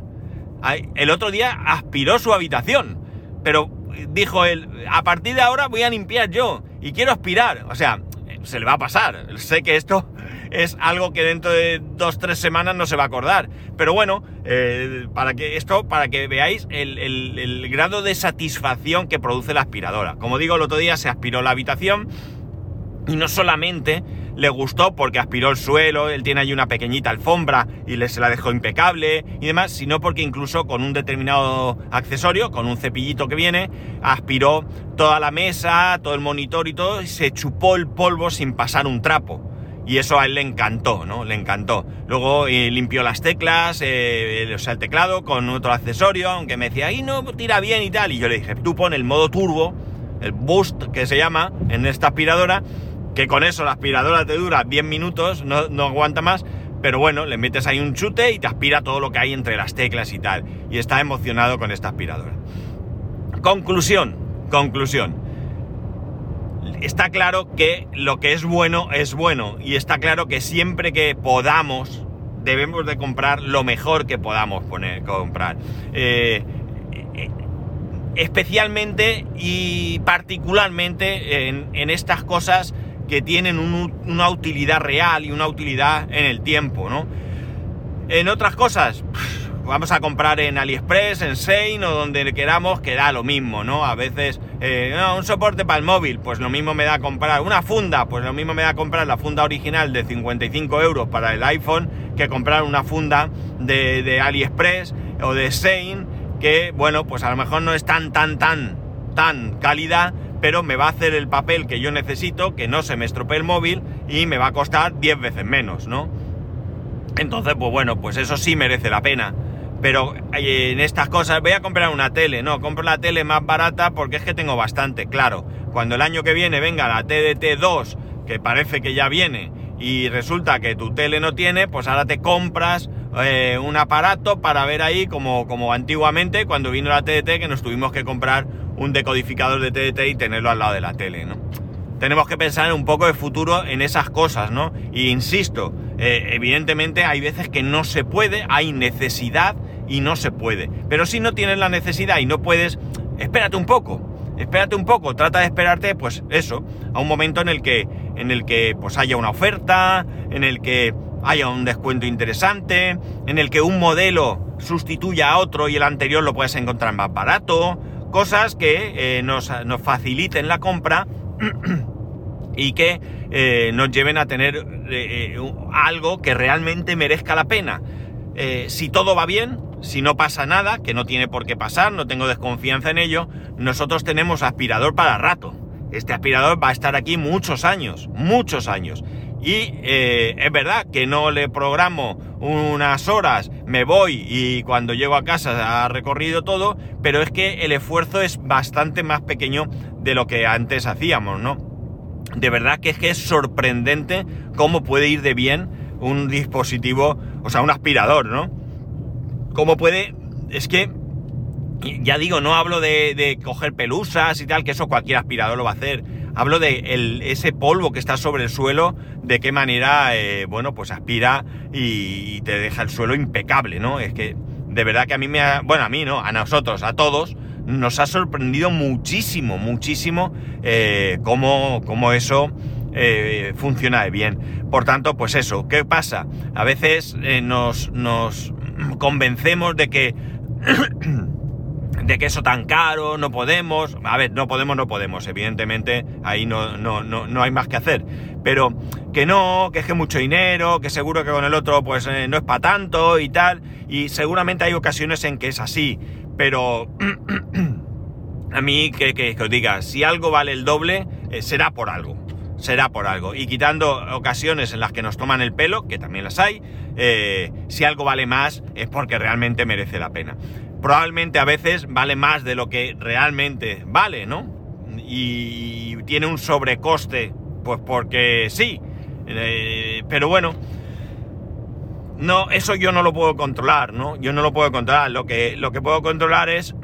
El otro día aspiró su habitación, pero dijo él, a partir de ahora voy a limpiar yo y quiero aspirar. O sea, se le va a pasar. Sé que esto es algo que dentro de dos, tres semanas no se va a acordar. Pero bueno, eh, para que esto, para que veáis el, el, grado de satisfacción que produce la aspiradora. Como digo, el otro día se aspiró la habitación y no solamente le gustó porque aspiró el suelo, él tiene ahí una pequeñita alfombra y le, se la dejó impecable y demás, sino porque incluso con un determinado accesorio, con un cepillito que viene, aspiró toda la mesa, todo el monitor y todo, y se chupó el polvo sin pasar un trapo. Y eso a él le encantó, ¿no? Le encantó. Luego eh, limpió las teclas, eh, o sea, el teclado con otro accesorio, aunque me decía, ahí no tira bien y tal. Y yo le dije, tú pon el modo turbo, el boost que se llama en esta aspiradora, que con eso la aspiradora te dura 10 minutos, no, aguanta más, pero bueno, le metes ahí un chute y te aspira todo lo que hay entre las teclas y tal. Y está emocionado con esta aspiradora. Conclusión, conclusión. Está claro que lo que es bueno es bueno y está claro que siempre que podamos debemos de comprar lo mejor que podamos poner, comprar. Eh, eh, especialmente y particularmente en, estas cosas que tienen una utilidad real y una utilidad en el tiempo, ¿no? En otras cosas, vamos a comprar en AliExpress, en Sein o donde queramos, que da lo mismo, ¿no? A veces, eh, un soporte para el móvil, pues lo mismo me da comprar una funda, pues lo mismo me da comprar la funda original de 55 euros para el iPhone que comprar una funda de, de AliExpress o de Sein, que, bueno, pues a lo mejor no es tan, tan, tan, tan cálida, pero me va a hacer el papel que yo necesito, que no se me estropee el móvil y me va a costar 10 veces menos, ¿no? Entonces, pues bueno, pues eso sí merece la pena. Pero eh, en estas cosas voy a comprar una tele, no, compro la tele más barata porque es que tengo bastante, claro. Cuando el año que viene venga la TDT 2, que parece que ya viene, y resulta que tu tele no tiene, pues ahora te compras eh, un aparato para ver ahí como, como antiguamente cuando vino la TDT que nos tuvimos que comprar un decodificador de TDT y tenerlo al lado de la tele, ¿no? Tenemos que pensar un poco de futuro en esas cosas, ¿no? Y insisto, eh, evidentemente hay veces que no se puede, hay necesidad y no se puede. Pero si no tienes la necesidad y no puedes, espérate un poco. Espérate un poco, trata de esperarte, pues eso, a un momento en el que, en el que pues haya una oferta, en el que haya un descuento interesante, en el que un modelo sustituya a otro y el anterior lo puedes encontrar más barato, cosas que eh, nos, faciliten la compra *clears throat* y que eh, nos lleven a tener eh, algo que realmente merezca la pena. si todo va bien, si no pasa nada, que no tiene por qué pasar, no tengo desconfianza en ello, nosotros tenemos aspirador para rato. Este aspirador va a estar aquí muchos años, muchos años. Y eh, es verdad que no le programo unas horas, me voy y cuando llego a casa ha recorrido todo, pero es que el esfuerzo es bastante más pequeño de lo que antes hacíamos, ¿no? De verdad que es sorprendente cómo puede ir de bien un dispositivo, o sea, un aspirador, ¿no? cómo puede... Es que, ya digo, no hablo de, coger pelusas y tal, que eso cualquier aspirador lo va a hacer. Hablo de ese polvo que está sobre el suelo, de qué manera, eh, bueno, pues aspira y, te deja el suelo impecable, ¿no? Es que de verdad que a mí me ha... Bueno, a mí no, a nosotros, a todos, nos ha sorprendido muchísimo, muchísimo eh, cómo, cómo, eso eh, funciona de bien. Por tanto, pues eso, ¿qué pasa? A veces nos, nos convencemos de que de que eso tan caro, no podemos. A ver, no podemos, no podemos, evidentemente, ahí no, no, no, no hay más que hacer. Pero que no, que es que mucho dinero, que seguro que con el otro pues eh, no es para tanto y tal. Y seguramente hay ocasiones en que es así. Pero *clears throat* a mí que, que, os diga, si algo vale el doble, eh, será por algo será por algo. Y quitando ocasiones en las que nos toman el pelo, que también las hay, eh, si algo vale más es porque realmente merece la pena. Probablemente a veces vale más de lo que realmente vale, ¿no? Y tiene un sobrecoste, pues porque sí. Eh, pero bueno, no, eso yo no lo puedo controlar, ¿no? Yo no lo puedo controlar. Lo que, lo que puedo controlar es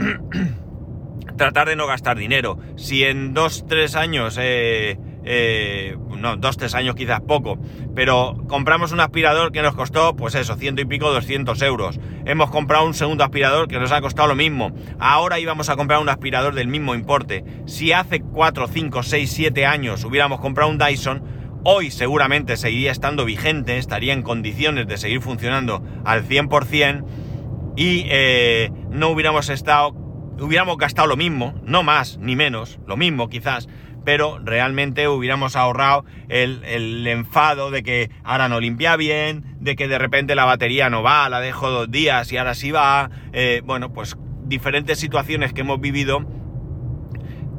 *clears throat* tratar de no gastar dinero. Si en dos, tres años eh, eh, no, dos, tres años quizás poco, pero compramos un aspirador que nos costó, pues eso, ciento y pico, 200 euros. Hemos comprado un segundo aspirador que nos ha costado lo mismo. Ahora íbamos a comprar un aspirador del mismo importe. Si hace 4, 5, 6, 7 años hubiéramos comprado un Dyson, hoy seguramente seguiría estando vigente, estaría en condiciones de seguir funcionando al 100% y eh, no hubiéramos estado, hubiéramos gastado lo mismo, no más ni menos, lo mismo quizás, pero realmente hubiéramos ahorrado el, enfado de que ahora no limpia bien, de que de repente la batería no va, la dejo dos días y ahora sí va. Eh, bueno, pues diferentes situaciones que hemos vivido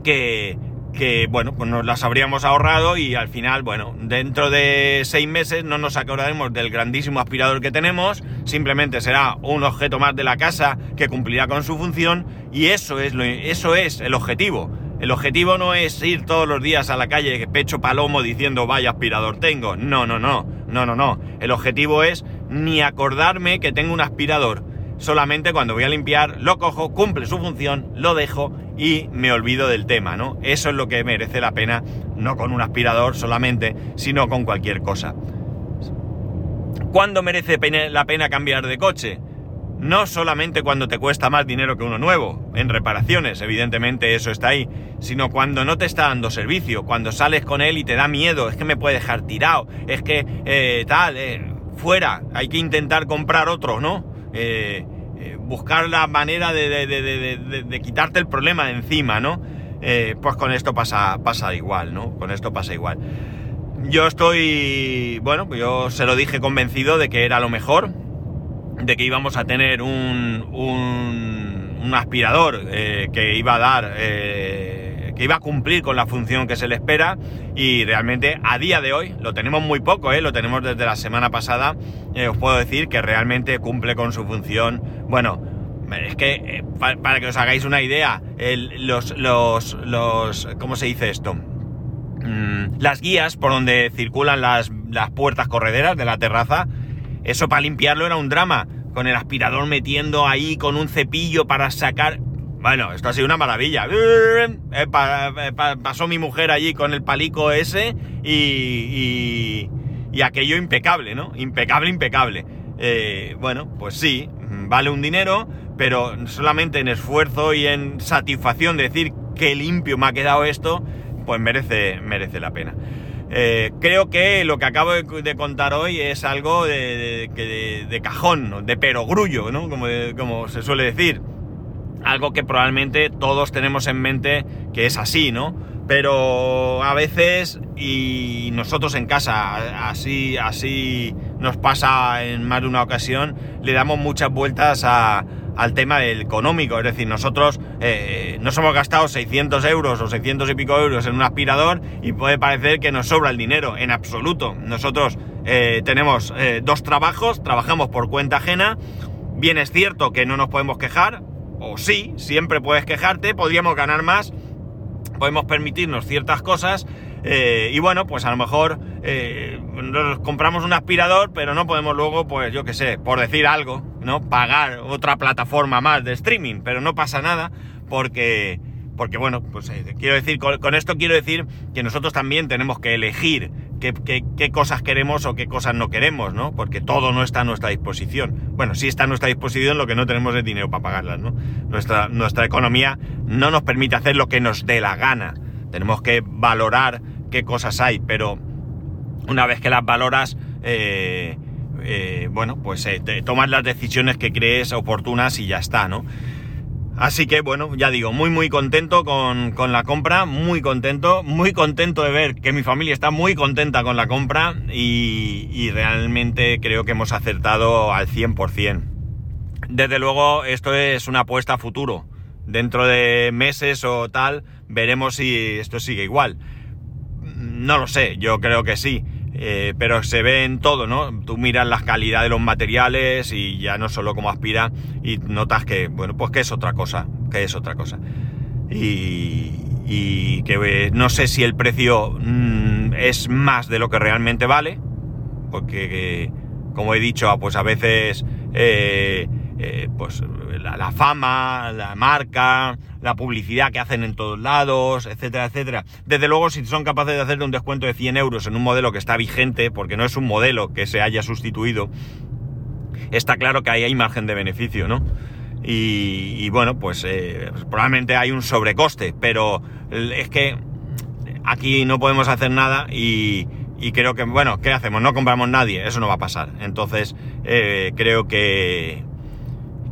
que, que, bueno, pues nos las habríamos ahorrado y al final, bueno, dentro de seis meses no nos acordaremos del grandísimo aspirador que tenemos, simplemente será un objeto más de la casa que cumplirá con su función y eso es, lo, eso es el objetivo El objetivo no es ir todos los días a la calle pecho palomo diciendo vaya aspirador tengo. No, no, no, no, no, no. El objetivo es ni acordarme que tengo un aspirador. Solamente cuando voy a limpiar lo cojo, cumple su función, lo dejo y me olvido del tema, ¿no? Eso es lo que merece la pena, no con un aspirador solamente, sino con cualquier cosa. ¿Cuándo merece la pena cambiar de coche? No solamente cuando te cuesta más dinero que uno nuevo, en reparaciones, evidentemente eso está ahí, sino cuando no te está dando servicio, cuando sales con él y te da miedo, es que me puede dejar tirado, es que eh, tal, eh, fuera, hay que intentar comprar otro, ¿no? Eh, buscar la manera de, quitarte el problema de encima, ¿no? pues con esto pasa, pasa igual, ¿no? Con esto pasa igual. Yo estoy, bueno, yo se lo dije convencido de que era lo mejor, de que íbamos a tener un, un, aspirador eh, que iba a dar, eh, que iba a cumplir con la función que se le espera y realmente a día de hoy, lo tenemos muy poco, eh, lo tenemos desde la semana pasada, os puedo decir que realmente cumple con su función. Bueno, es que para, que os hagáis una idea, los, los, los, ¿cómo se dice esto? Mm, las guías por donde circulan las, las puertas correderas de la terraza, eso para limpiarlo era un drama, con el aspirador metiendo ahí con un cepillo para sacar... Bueno, esto ha sido una maravilla. Eh, eh, pasó mi mujer allí con el palico ese y, y, aquello impecable, ¿no? Impecable, impecable. Eh, bueno, pues sí, vale un dinero, pero solamente en esfuerzo y en satisfacción de decir que limpio me ha quedado esto, pues merece, merece la pena. Eh, creo que lo que acabo de, contar hoy es algo de, cajón, de perogrullo, ¿no? Como, como se suele decir. Algo que probablemente todos tenemos en mente que es así, ¿no? Pero a veces, y nosotros en casa, así, así nos pasa en más de una ocasión, le damos muchas vueltas a, al tema del económico. Es decir, nosotros eh, nos hemos gastado 600 euros o 600 y pico euros en un aspirador y puede parecer que nos sobra el dinero. En absoluto. Nosotros eh, tenemos eh, dos trabajos, trabajamos por cuenta ajena. Bien es cierto que no nos podemos quejar, o sí, siempre puedes quejarte, podríamos ganar más, podemos permitirnos ciertas cosas. y bueno, pues a lo mejor nos compramos un aspirador, pero no podemos luego, pues yo qué sé, por decir algo, ¿no? Pagar otra plataforma más de streaming, pero no pasa nada porque, porque bueno, pues eh, quiero decir, con, esto quiero decir que nosotros también tenemos que elegir qué, qué, cosas queremos o qué cosas no queremos, ¿no? Porque todo no está a nuestra disposición. Bueno, sí está a nuestra disposición, lo que no tenemos es dinero para pagarlas, ¿no? Nuestra, nuestra economía no nos permite hacer lo que nos dé la gana. Tenemos que valorar qué cosas hay, pero una vez que las valoras, eh, eh, bueno, pues eh, tomas las decisiones que crees oportunas y ya está, ¿no? Así que bueno, ya digo, muy muy contento con, la compra, muy contento, muy contento de ver que mi familia está muy contenta con la compra y, y realmente creo que hemos acertado al 100%. Desde luego esto es una apuesta a futuro. Dentro de meses o tal, veremos si esto sigue igual. No lo sé, yo creo que sí. Eh, pero se ve en todo, ¿no? Tú miras la calidad de los materiales y ya no solo como aspira y notas que, bueno, pues que es otra cosa, que es otra cosa. Y, que eh, no sé si el precio mm, es más de lo que realmente vale, porque, como he dicho, pues a veces, eh, pues la, fama, la marca, la publicidad que hacen en todos lados, etcétera, etcétera. Desde luego, si son capaces de hacerle un descuento de 100 euros en un modelo que está vigente, porque no es un modelo que se haya sustituido, está claro que ahí hay margen de beneficio, ¿no? Y, bueno, pues, eh, probablemente hay un sobrecoste, pero es que aquí no podemos hacer nada y, creo que, bueno, ¿qué hacemos? No compramos nadie, eso no va a pasar. Entonces, eh, creo que,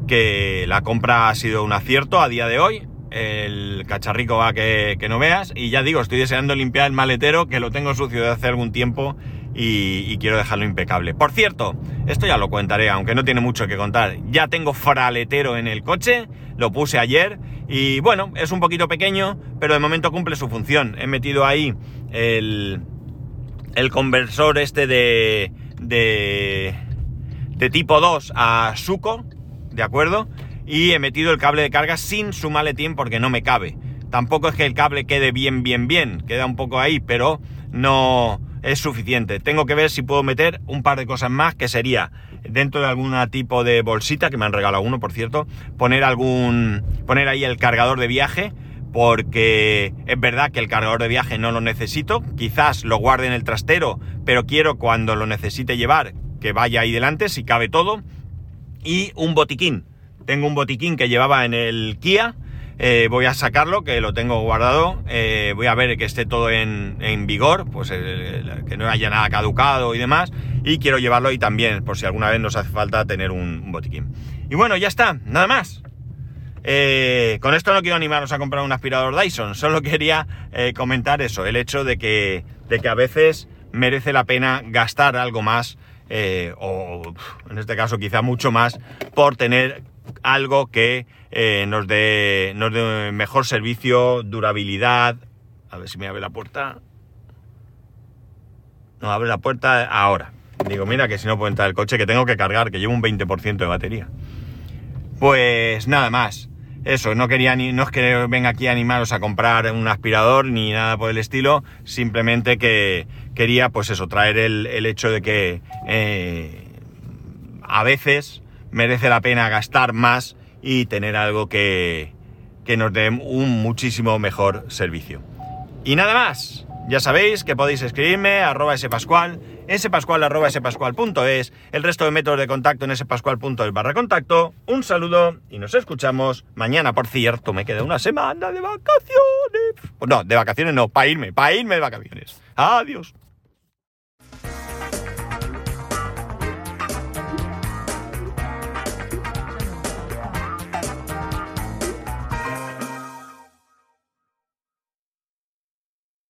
que la compra ha sido un acierto a día de hoy. El cacharrico va que, no veas. Y ya digo, estoy deseando limpiar el maletero, que lo tengo sucio de hace algún tiempo y, quiero dejarlo impecable. Por cierto, esto ya lo contaré, aunque no tiene mucho que contar. Ya tengo fraletero en el coche, lo puse ayer y bueno, es un poquito pequeño, pero de momento cumple su función. He metido ahí el, el conversor este de, de, de tipo 2 a Suco ¿de acuerdo? Y he metido el cable de carga sin su maletín porque no me cabe. Tampoco es que el cable quede bien, bien, bien, queda un poco ahí, pero no es suficiente. Tengo que ver si puedo meter un par de cosas más, que sería dentro de algún tipo de bolsita, que me han regalado uno, por cierto, poner algún, poner ahí el cargador de viaje, porque es verdad que el cargador de viaje no lo necesito, quizás lo guarde en el trastero, pero quiero cuando lo necesite llevar que vaya ahí delante, si cabe todo, y un botiquín. Tengo un botiquín que llevaba en el Kia, eh, voy a sacarlo, que lo tengo guardado. Eh, voy a ver que esté todo en, vigor, pues eh, que no haya nada caducado y demás. Y quiero llevarlo ahí también, por si alguna vez nos hace falta tener un, botiquín. Y bueno, ya está, nada más. con esto no quiero animaros a comprar un aspirador Dyson, solo quería comentar eso, el hecho de que, de que a veces merece la pena gastar algo más, o en este caso quizá mucho más, por tener algo que eh, nos, dé, nos dé mejor servicio, durabilidad. A ver si me abre la puerta. No, abre la puerta ahora. Digo, mira que si no puedo entrar el coche, que tengo que cargar, que llevo un 20% de batería. Pues nada más. Eso, no quería ni, no es que venga aquí a animaros a comprar un aspirador ni nada por el estilo, simplemente que quería, pues eso, traer el, hecho de que eh, a veces merece la pena gastar más y tener algo que, nos dé un muchísimo mejor servicio. Y nada más. Ya sabéis que podéis escribirme arroba spascual, spascual arroba el resto de métodos de contacto en spascual.es barra contacto. Un saludo y nos escuchamos mañana. Por cierto, me queda una semana de vacaciones. No, de vacaciones no, para irme, para irme de vacaciones. Adiós.